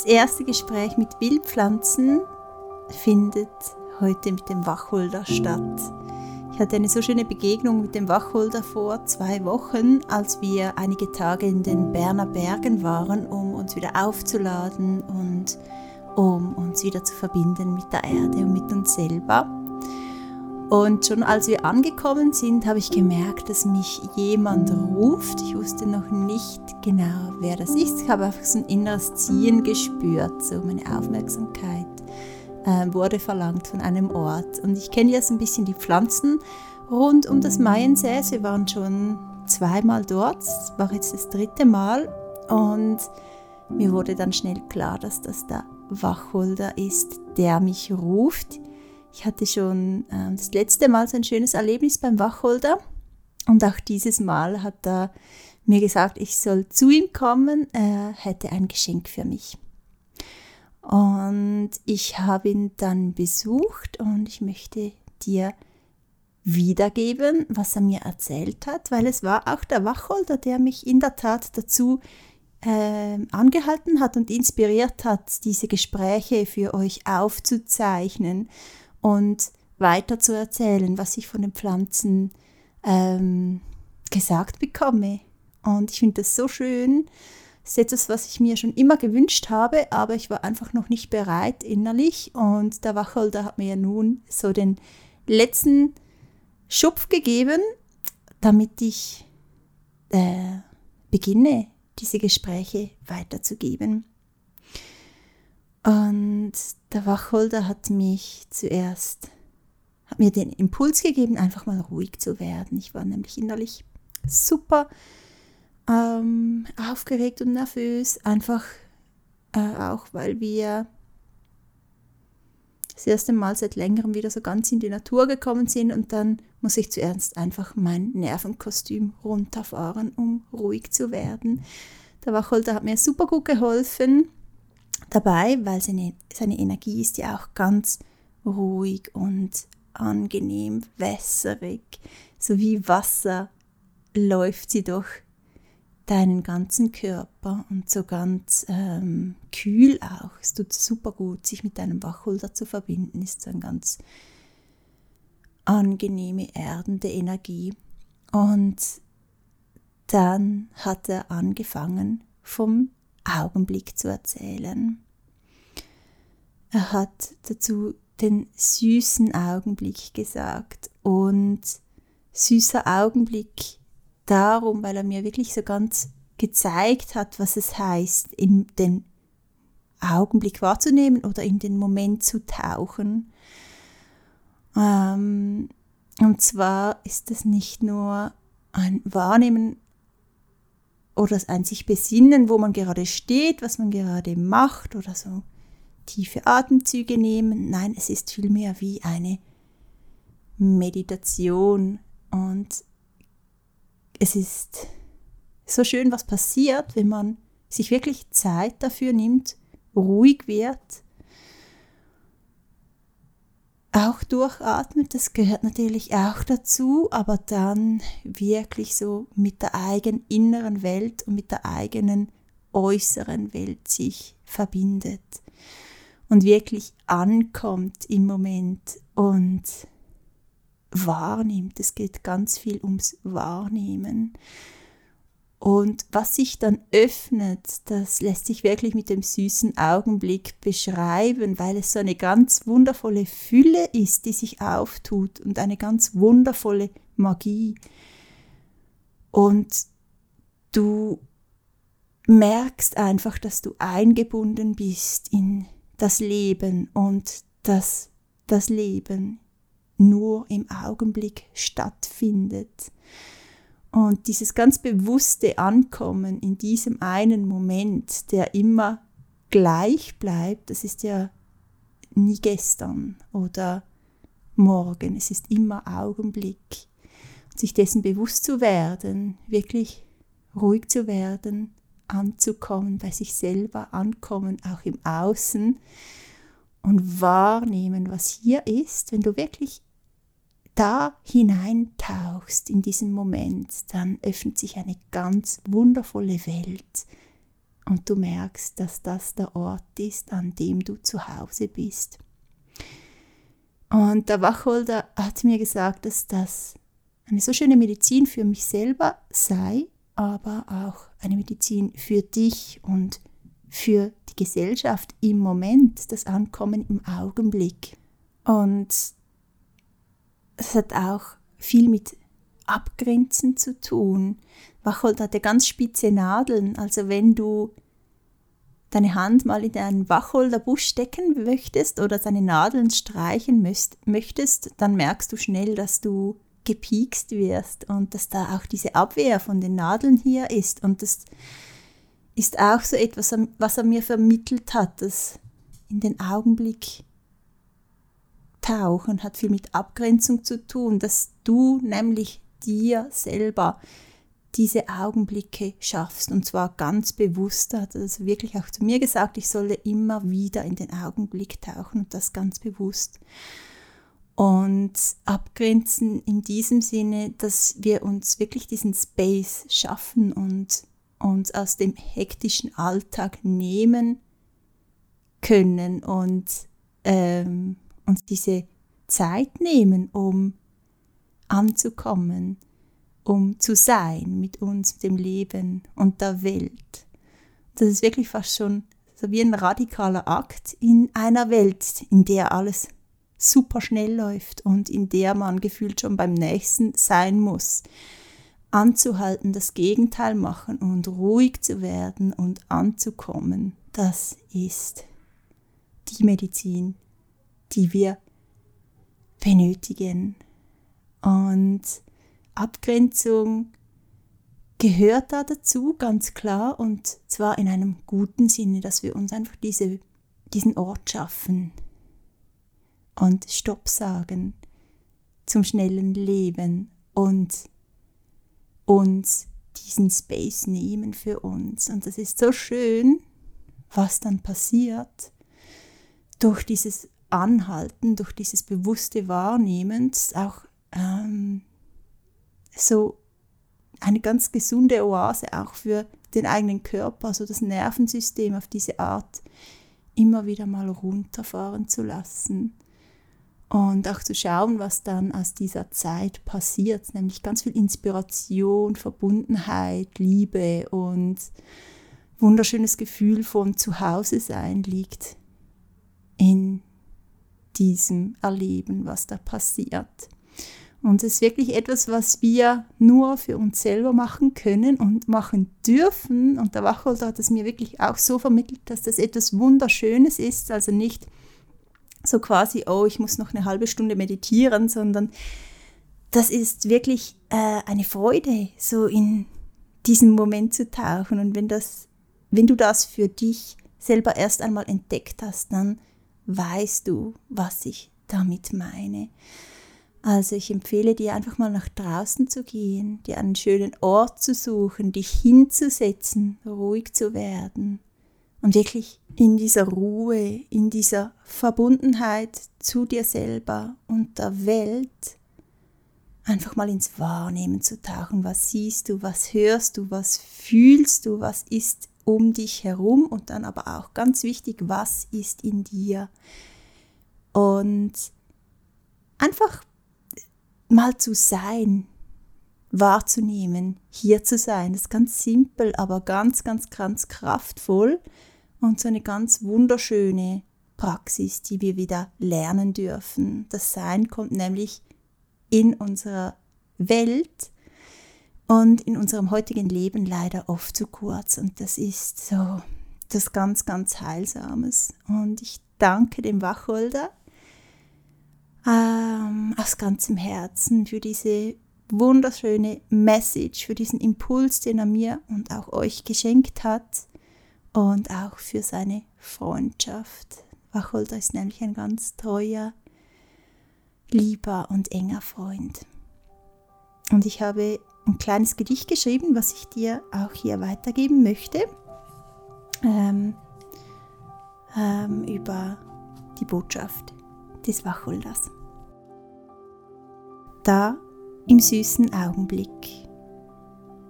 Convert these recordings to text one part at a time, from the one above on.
Das erste Gespräch mit Wildpflanzen findet heute mit dem Wacholder statt. Ich hatte eine so schöne Begegnung mit dem Wacholder vor zwei Wochen, als wir einige Tage in den Berner Bergen waren, um uns wieder aufzuladen und um uns wieder zu verbinden mit der Erde und mit uns selber. Und schon als wir angekommen sind, habe ich gemerkt, dass mich jemand ruft. Ich wusste noch nicht genau, wer das ist. Ich habe einfach so ein inneres Ziehen gespürt, so meine Aufmerksamkeit äh, wurde verlangt von einem Ort. Und ich kenne jetzt ein bisschen die Pflanzen rund um das Maiensee. Wir waren schon zweimal dort, das war jetzt das dritte Mal. Und mir wurde dann schnell klar, dass das der Wacholder ist, der mich ruft. Ich hatte schon äh, das letzte Mal so ein schönes Erlebnis beim Wacholder. Und auch dieses Mal hat er mir gesagt, ich soll zu ihm kommen, er hätte ein Geschenk für mich. Und ich habe ihn dann besucht und ich möchte dir wiedergeben, was er mir erzählt hat, weil es war auch der Wacholder, der mich in der Tat dazu äh, angehalten hat und inspiriert hat, diese Gespräche für euch aufzuzeichnen und weiter zu erzählen, was ich von den Pflanzen ähm, gesagt bekomme. Und ich finde das so schön. Das ist etwas, was ich mir schon immer gewünscht habe, aber ich war einfach noch nicht bereit innerlich. Und der Wacholder hat mir nun so den letzten Schupf gegeben, damit ich äh, beginne, diese Gespräche weiterzugeben. Und der Wacholder hat mich zuerst, hat mir den Impuls gegeben, einfach mal ruhig zu werden. Ich war nämlich innerlich super ähm, aufgeregt und nervös, einfach äh, auch weil wir das erste Mal seit längerem wieder so ganz in die Natur gekommen sind und dann muss ich zuerst einfach mein Nervenkostüm runterfahren, um ruhig zu werden. Der Wacholder hat mir super gut geholfen dabei, weil seine, seine Energie ist ja auch ganz ruhig und angenehm, wässerig. So wie Wasser läuft sie durch deinen ganzen Körper und so ganz ähm, kühl auch. Es tut super gut, sich mit deinem Wacholder zu verbinden, ist so eine ganz angenehme, erdende Energie. Und dann hat er angefangen, vom Augenblick zu erzählen. Er hat dazu den süßen Augenblick gesagt und süßer Augenblick darum, weil er mir wirklich so ganz gezeigt hat, was es heißt, in den Augenblick wahrzunehmen oder in den Moment zu tauchen. Ähm, und zwar ist es nicht nur ein Wahrnehmen oder ein sich besinnen, wo man gerade steht, was man gerade macht oder so tiefe Atemzüge nehmen. Nein, es ist vielmehr wie eine Meditation und es ist so schön, was passiert, wenn man sich wirklich Zeit dafür nimmt, ruhig wird auch durchatmet, das gehört natürlich auch dazu, aber dann wirklich so mit der eigenen inneren Welt und mit der eigenen äußeren Welt sich verbindet und wirklich ankommt im Moment und wahrnimmt. Es geht ganz viel ums Wahrnehmen. Und was sich dann öffnet, das lässt sich wirklich mit dem süßen Augenblick beschreiben, weil es so eine ganz wundervolle Fülle ist, die sich auftut und eine ganz wundervolle Magie. Und du merkst einfach, dass du eingebunden bist in das Leben und dass das Leben nur im Augenblick stattfindet. Und dieses ganz bewusste Ankommen in diesem einen Moment, der immer gleich bleibt, das ist ja nie gestern oder morgen, es ist immer Augenblick. Und sich dessen bewusst zu werden, wirklich ruhig zu werden, anzukommen, bei sich selber ankommen, auch im Außen und wahrnehmen, was hier ist, wenn du wirklich da hineintauchst in diesen Moment, dann öffnet sich eine ganz wundervolle Welt, und du merkst, dass das der Ort ist, an dem du zu Hause bist. Und der Wacholder hat mir gesagt, dass das eine so schöne Medizin für mich selber sei, aber auch eine Medizin für dich und für die Gesellschaft im Moment, das Ankommen im Augenblick. Und es hat auch viel mit Abgrenzen zu tun. Wacholder hat ja ganz spitze Nadeln, also wenn du deine Hand mal in einen Wacholderbusch stecken möchtest oder seine Nadeln streichen möchtest, dann merkst du schnell, dass du gepiekst wirst und dass da auch diese Abwehr von den Nadeln hier ist. Und das ist auch so etwas, was er mir vermittelt hat, das in den Augenblick tauchen hat viel mit Abgrenzung zu tun, dass du nämlich dir selber diese Augenblicke schaffst und zwar ganz bewusst. Er hat es wirklich auch zu mir gesagt, ich solle immer wieder in den Augenblick tauchen und das ganz bewusst. Und abgrenzen in diesem Sinne, dass wir uns wirklich diesen Space schaffen und uns aus dem hektischen Alltag nehmen können und ähm, uns diese Zeit nehmen, um anzukommen um zu sein mit uns, dem Leben und der Welt. Das ist wirklich fast schon so wie ein radikaler Akt in einer Welt, in der alles super schnell läuft und in der man gefühlt schon beim nächsten sein muss. Anzuhalten, das Gegenteil machen und ruhig zu werden und anzukommen, das ist die Medizin, die wir benötigen. Und Abgrenzung gehört da dazu, ganz klar, und zwar in einem guten Sinne, dass wir uns einfach diese, diesen Ort schaffen und Stopp sagen zum schnellen Leben und uns diesen Space nehmen für uns. Und das ist so schön, was dann passiert durch dieses Anhalten, durch dieses bewusste Wahrnehmen, auch ähm, so eine ganz gesunde Oase auch für den eigenen Körper, also das Nervensystem auf diese Art immer wieder mal runterfahren zu lassen und auch zu schauen, was dann aus dieser Zeit passiert, nämlich ganz viel Inspiration, Verbundenheit, Liebe und wunderschönes Gefühl von Zuhause sein liegt in diesem Erleben, was da passiert. Und es ist wirklich etwas, was wir nur für uns selber machen können und machen dürfen. Und der Wacholder hat es mir wirklich auch so vermittelt, dass das etwas Wunderschönes ist. Also nicht so quasi, oh, ich muss noch eine halbe Stunde meditieren, sondern das ist wirklich äh, eine Freude, so in diesen Moment zu tauchen. Und wenn, das, wenn du das für dich selber erst einmal entdeckt hast, dann weißt du, was ich damit meine. Also ich empfehle dir einfach mal nach draußen zu gehen, dir einen schönen Ort zu suchen, dich hinzusetzen, ruhig zu werden und wirklich in dieser Ruhe, in dieser Verbundenheit zu dir selber und der Welt einfach mal ins Wahrnehmen zu tauchen. Was siehst du, was hörst du, was fühlst du, was ist um dich herum und dann aber auch ganz wichtig, was ist in dir. Und einfach mal zu sein, wahrzunehmen, hier zu sein. Das ist ganz simpel, aber ganz, ganz, ganz kraftvoll und so eine ganz wunderschöne Praxis, die wir wieder lernen dürfen. Das Sein kommt nämlich in unserer Welt und in unserem heutigen Leben leider oft zu kurz. Und das ist so das ganz, ganz Heilsames. Und ich danke dem Wacholder ähm, aus ganzem Herzen für diese wunderschöne Message, für diesen Impuls, den er mir und auch euch geschenkt hat und auch für seine Freundschaft. Wacholder ist nämlich ein ganz treuer, lieber und enger Freund. Und ich habe ein kleines Gedicht geschrieben, was ich dir auch hier weitergeben möchte, ähm, ähm, über die Botschaft des Wacholders. Da im süßen Augenblick,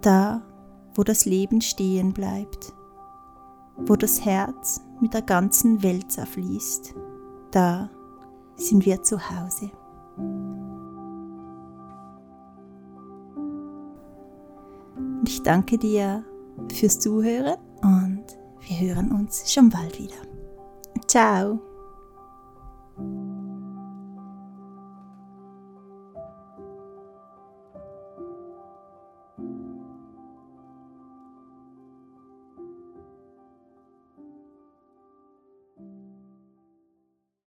da wo das Leben stehen bleibt, wo das Herz mit der ganzen Welt zerfließt. Da sind wir zu Hause. Ich danke dir fürs Zuhören und wir hören uns schon bald wieder. Ciao!